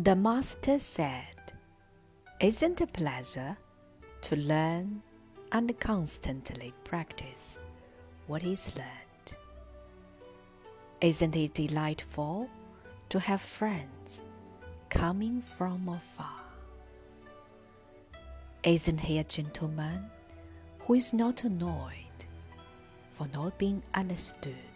The Master said, Isn't it a pleasure to learn and constantly practice what is learned? Isn't it delightful to have friends coming from afar? Isn't he a gentleman who is not annoyed for not being understood?